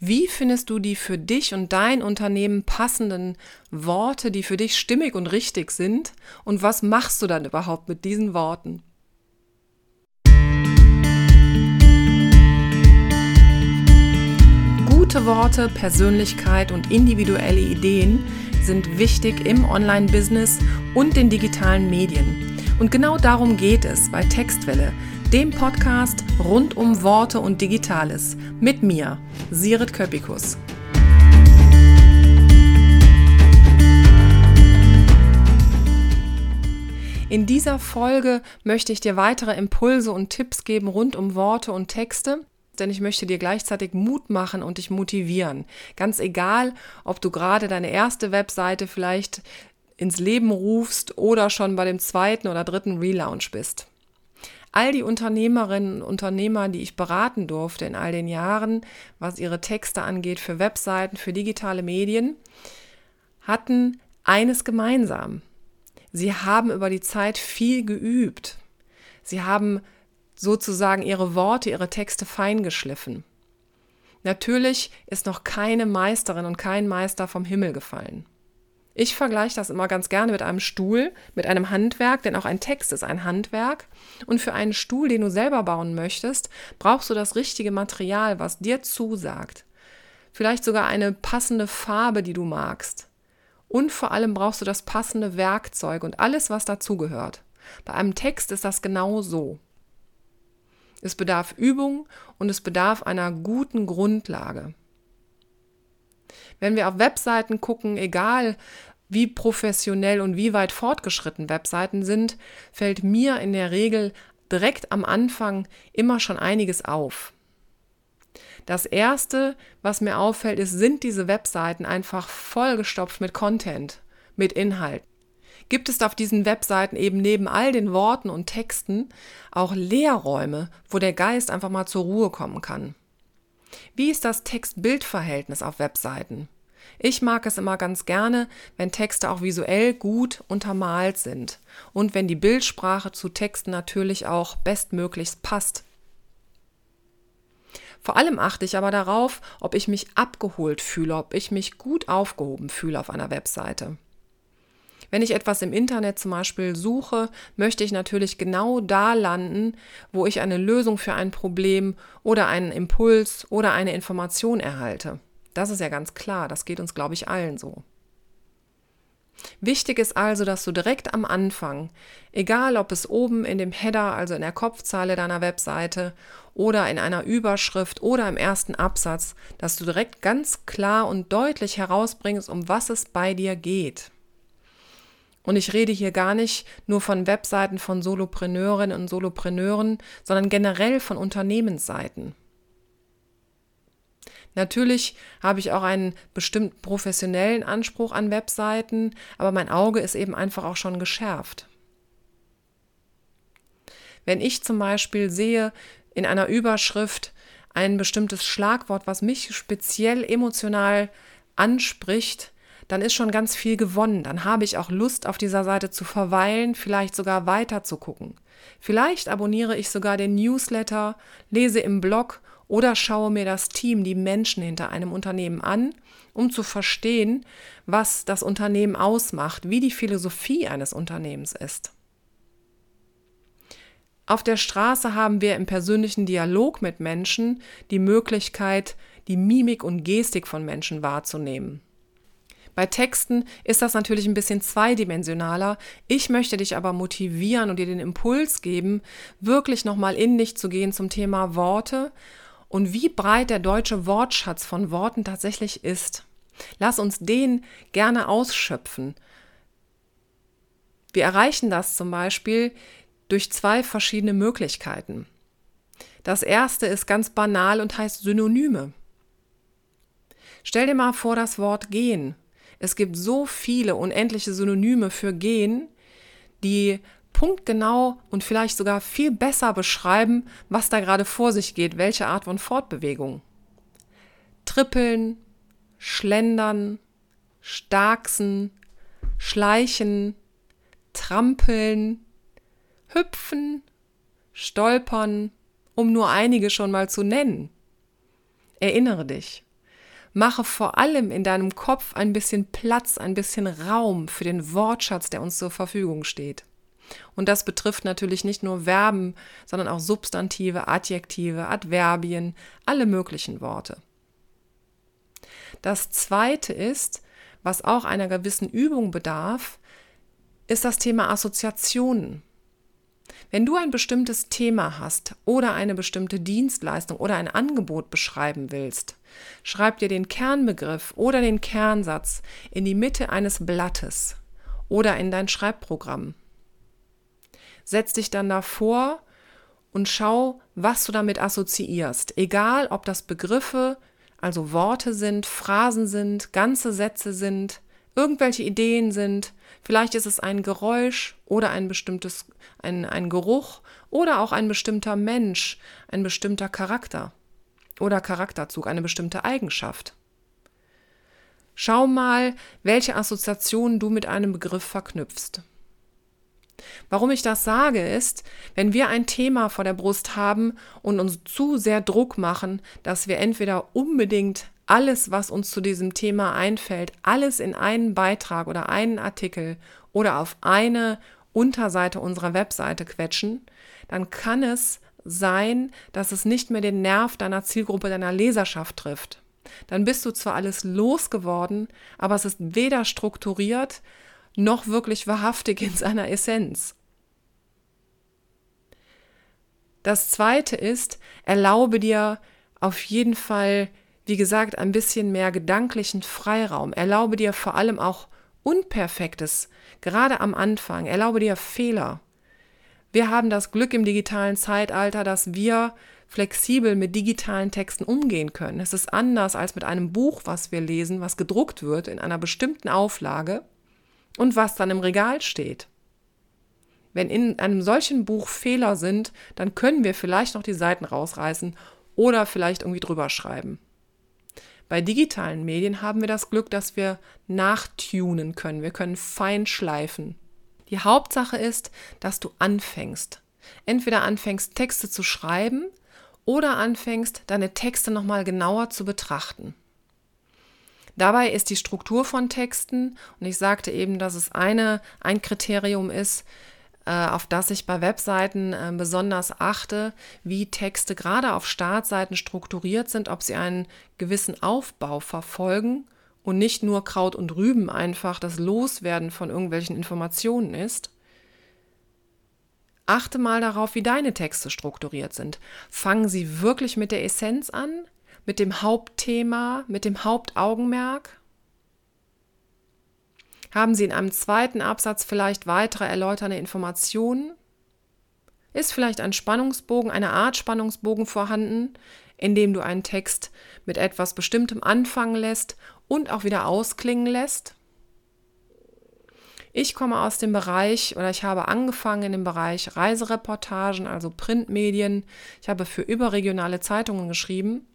Wie findest du die für dich und dein Unternehmen passenden Worte, die für dich stimmig und richtig sind? Und was machst du dann überhaupt mit diesen Worten? Gute Worte, Persönlichkeit und individuelle Ideen sind wichtig im Online-Business und den digitalen Medien. Und genau darum geht es bei Textwelle, dem Podcast rund um Worte und Digitales. Mit mir, Sirit Köpikus. In dieser Folge möchte ich dir weitere Impulse und Tipps geben rund um Worte und Texte, denn ich möchte dir gleichzeitig Mut machen und dich motivieren. Ganz egal, ob du gerade deine erste Webseite vielleicht ins Leben rufst oder schon bei dem zweiten oder dritten Relaunch bist. All die Unternehmerinnen und Unternehmer, die ich beraten durfte in all den Jahren, was ihre Texte angeht für Webseiten, für digitale Medien, hatten eines gemeinsam. Sie haben über die Zeit viel geübt. Sie haben sozusagen ihre Worte, ihre Texte feingeschliffen. Natürlich ist noch keine Meisterin und kein Meister vom Himmel gefallen. Ich vergleiche das immer ganz gerne mit einem Stuhl, mit einem Handwerk, denn auch ein Text ist ein Handwerk. Und für einen Stuhl, den du selber bauen möchtest, brauchst du das richtige Material, was dir zusagt. Vielleicht sogar eine passende Farbe, die du magst. Und vor allem brauchst du das passende Werkzeug und alles, was dazugehört. Bei einem Text ist das genau so. Es bedarf Übung und es bedarf einer guten Grundlage. Wenn wir auf Webseiten gucken, egal wie professionell und wie weit fortgeschritten Webseiten sind, fällt mir in der Regel direkt am Anfang immer schon einiges auf. Das erste, was mir auffällt, ist, sind diese Webseiten einfach vollgestopft mit Content, mit Inhalt. Gibt es auf diesen Webseiten eben neben all den Worten und Texten auch Leerräume, wo der Geist einfach mal zur Ruhe kommen kann? Wie ist das Text-Bild-Verhältnis auf Webseiten? Ich mag es immer ganz gerne, wenn Texte auch visuell gut untermalt sind und wenn die Bildsprache zu Texten natürlich auch bestmöglichst passt. Vor allem achte ich aber darauf, ob ich mich abgeholt fühle, ob ich mich gut aufgehoben fühle auf einer Webseite. Wenn ich etwas im Internet zum Beispiel suche, möchte ich natürlich genau da landen, wo ich eine Lösung für ein Problem oder einen Impuls oder eine Information erhalte. Das ist ja ganz klar, das geht uns, glaube ich, allen so. Wichtig ist also, dass du direkt am Anfang, egal ob es oben in dem Header, also in der Kopfzeile deiner Webseite oder in einer Überschrift oder im ersten Absatz, dass du direkt ganz klar und deutlich herausbringst, um was es bei dir geht. Und ich rede hier gar nicht nur von Webseiten von Solopreneurinnen und Solopreneuren, sondern generell von Unternehmensseiten. Natürlich habe ich auch einen bestimmten professionellen Anspruch an Webseiten, aber mein Auge ist eben einfach auch schon geschärft. Wenn ich zum Beispiel sehe in einer Überschrift ein bestimmtes Schlagwort, was mich speziell emotional anspricht, dann ist schon ganz viel gewonnen. Dann habe ich auch Lust, auf dieser Seite zu verweilen, vielleicht sogar weiter zu gucken. Vielleicht abonniere ich sogar den Newsletter, lese im Blog oder schaue mir das Team, die Menschen hinter einem Unternehmen an, um zu verstehen, was das Unternehmen ausmacht, wie die Philosophie eines Unternehmens ist. Auf der Straße haben wir im persönlichen Dialog mit Menschen die Möglichkeit, die Mimik und Gestik von Menschen wahrzunehmen. Bei Texten ist das natürlich ein bisschen zweidimensionaler. Ich möchte dich aber motivieren und dir den Impuls geben, wirklich nochmal in dich zu gehen zum Thema Worte und wie breit der deutsche Wortschatz von Worten tatsächlich ist. Lass uns den gerne ausschöpfen. Wir erreichen das zum Beispiel durch zwei verschiedene Möglichkeiten. Das erste ist ganz banal und heißt Synonyme. Stell dir mal vor das Wort gehen. Es gibt so viele unendliche Synonyme für gehen, die punktgenau und vielleicht sogar viel besser beschreiben, was da gerade vor sich geht, welche Art von Fortbewegung. Trippeln, schlendern, starksen, schleichen, trampeln, hüpfen, stolpern, um nur einige schon mal zu nennen. Erinnere dich, Mache vor allem in deinem Kopf ein bisschen Platz, ein bisschen Raum für den Wortschatz, der uns zur Verfügung steht. Und das betrifft natürlich nicht nur Verben, sondern auch Substantive, Adjektive, Adverbien, alle möglichen Worte. Das zweite ist, was auch einer gewissen Übung bedarf, ist das Thema Assoziationen. Wenn du ein bestimmtes Thema hast oder eine bestimmte Dienstleistung oder ein Angebot beschreiben willst, schreib dir den Kernbegriff oder den Kernsatz in die Mitte eines Blattes oder in dein Schreibprogramm. Setz dich dann davor und schau, was du damit assoziierst. Egal, ob das Begriffe, also Worte sind, Phrasen sind, ganze Sätze sind, irgendwelche Ideen sind, vielleicht ist es ein Geräusch oder ein bestimmtes, ein, ein Geruch oder auch ein bestimmter Mensch, ein bestimmter Charakter oder Charakterzug, eine bestimmte Eigenschaft. Schau mal, welche Assoziationen du mit einem Begriff verknüpfst. Warum ich das sage, ist, wenn wir ein Thema vor der Brust haben und uns zu sehr Druck machen, dass wir entweder unbedingt alles, was uns zu diesem Thema einfällt, alles in einen Beitrag oder einen Artikel oder auf eine Unterseite unserer Webseite quetschen, dann kann es sein, dass es nicht mehr den Nerv deiner Zielgruppe, deiner Leserschaft trifft. Dann bist du zwar alles losgeworden, aber es ist weder strukturiert noch wirklich wahrhaftig in seiner Essenz. Das zweite ist, erlaube dir auf jeden Fall, wie gesagt, ein bisschen mehr gedanklichen Freiraum. Erlaube dir vor allem auch Unperfektes, gerade am Anfang. Erlaube dir Fehler. Wir haben das Glück im digitalen Zeitalter, dass wir flexibel mit digitalen Texten umgehen können. Es ist anders als mit einem Buch, was wir lesen, was gedruckt wird in einer bestimmten Auflage und was dann im Regal steht. Wenn in einem solchen Buch Fehler sind, dann können wir vielleicht noch die Seiten rausreißen oder vielleicht irgendwie drüber schreiben. Bei digitalen Medien haben wir das Glück, dass wir nachtunen können. Wir können fein schleifen. Die Hauptsache ist, dass du anfängst. Entweder anfängst, Texte zu schreiben oder anfängst, deine Texte nochmal genauer zu betrachten. Dabei ist die Struktur von Texten, und ich sagte eben, dass es eine, ein Kriterium ist, auf das ich bei Webseiten äh, besonders achte, wie Texte gerade auf Startseiten strukturiert sind, ob sie einen gewissen Aufbau verfolgen und nicht nur Kraut und Rüben einfach das Loswerden von irgendwelchen Informationen ist. Achte mal darauf, wie deine Texte strukturiert sind. Fangen sie wirklich mit der Essenz an? mit dem Hauptthema, mit dem Hauptaugenmerk? Haben Sie in einem zweiten Absatz vielleicht weitere erläuternde Informationen? Ist vielleicht ein Spannungsbogen, eine Art Spannungsbogen vorhanden, in dem du einen Text mit etwas Bestimmtem anfangen lässt und auch wieder ausklingen lässt? Ich komme aus dem Bereich oder ich habe angefangen in dem Bereich Reisereportagen, also Printmedien. Ich habe für überregionale Zeitungen geschrieben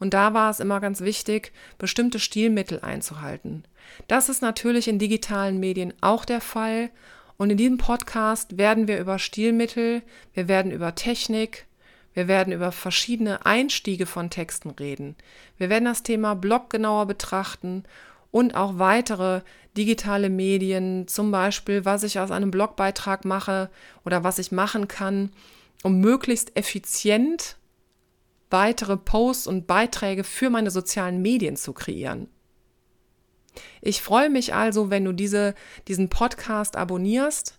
und da war es immer ganz wichtig, bestimmte Stilmittel einzuhalten. Das ist natürlich in digitalen Medien auch der Fall. Und in diesem Podcast werden wir über Stilmittel, wir werden über Technik, wir werden über verschiedene Einstiege von Texten reden. Wir werden das Thema Blog genauer betrachten und auch weitere digitale Medien, zum Beispiel, was ich aus einem Blogbeitrag mache oder was ich machen kann, um möglichst effizient weitere Posts und Beiträge für meine sozialen Medien zu kreieren. Ich freue mich also, wenn du diese, diesen Podcast abonnierst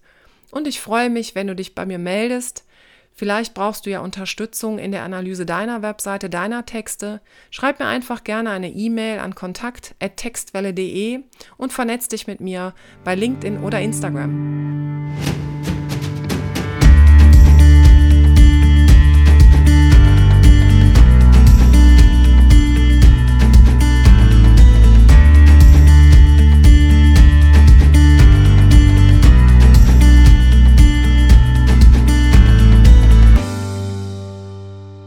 und ich freue mich, wenn du dich bei mir meldest. Vielleicht brauchst du ja Unterstützung in der Analyse deiner Webseite, deiner Texte. Schreib mir einfach gerne eine E-Mail an kontakt.textwelle.de und vernetz dich mit mir bei LinkedIn oder Instagram.